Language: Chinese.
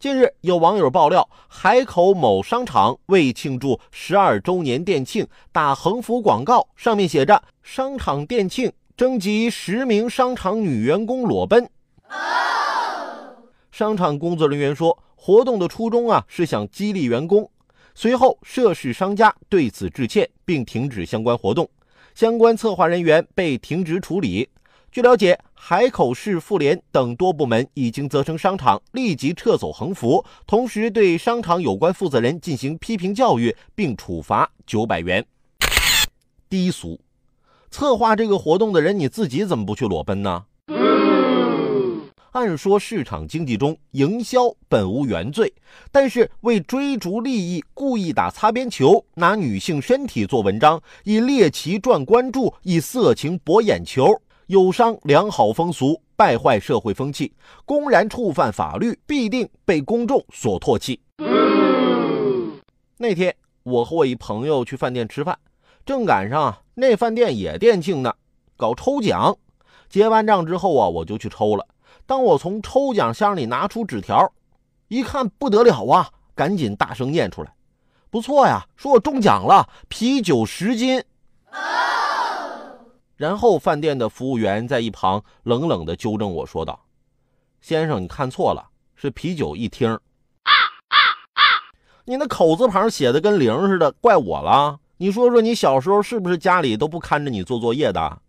近日，有网友爆料，海口某商场为庆祝十二周年店庆打横幅广告，上面写着“商场店庆征集十名商场女员工裸奔”。商场工作人员说，活动的初衷啊是想激励员工。随后，涉事商家对此致歉，并停止相关活动，相关策划人员被停职处理。据了解，海口市妇联等多部门已经责成商场立即撤走横幅，同时对商场有关负责人进行批评教育，并处罚九百元。低俗！策划这个活动的人，你自己怎么不去裸奔呢？按说市场经济中营销本无原罪，但是为追逐利益故意打擦边球，拿女性身体做文章，以猎奇赚关注，以色情博眼球。有伤良好风俗，败坏社会风气，公然触犯法律，必定被公众所唾弃。那天，我和我一朋友去饭店吃饭，正赶上那饭店也店庆呢，搞抽奖。结完账之后啊，我就去抽了。当我从抽奖箱里拿出纸条，一看不得了啊，赶紧大声念出来：“不错呀，说我中奖了，啤酒十斤。”然后，饭店的服务员在一旁冷冷地纠正我说道：“先生，你看错了，是啤酒一听。你那口字旁写的跟零似的，怪我了。你说说，你小时候是不是家里都不看着你做作业的？”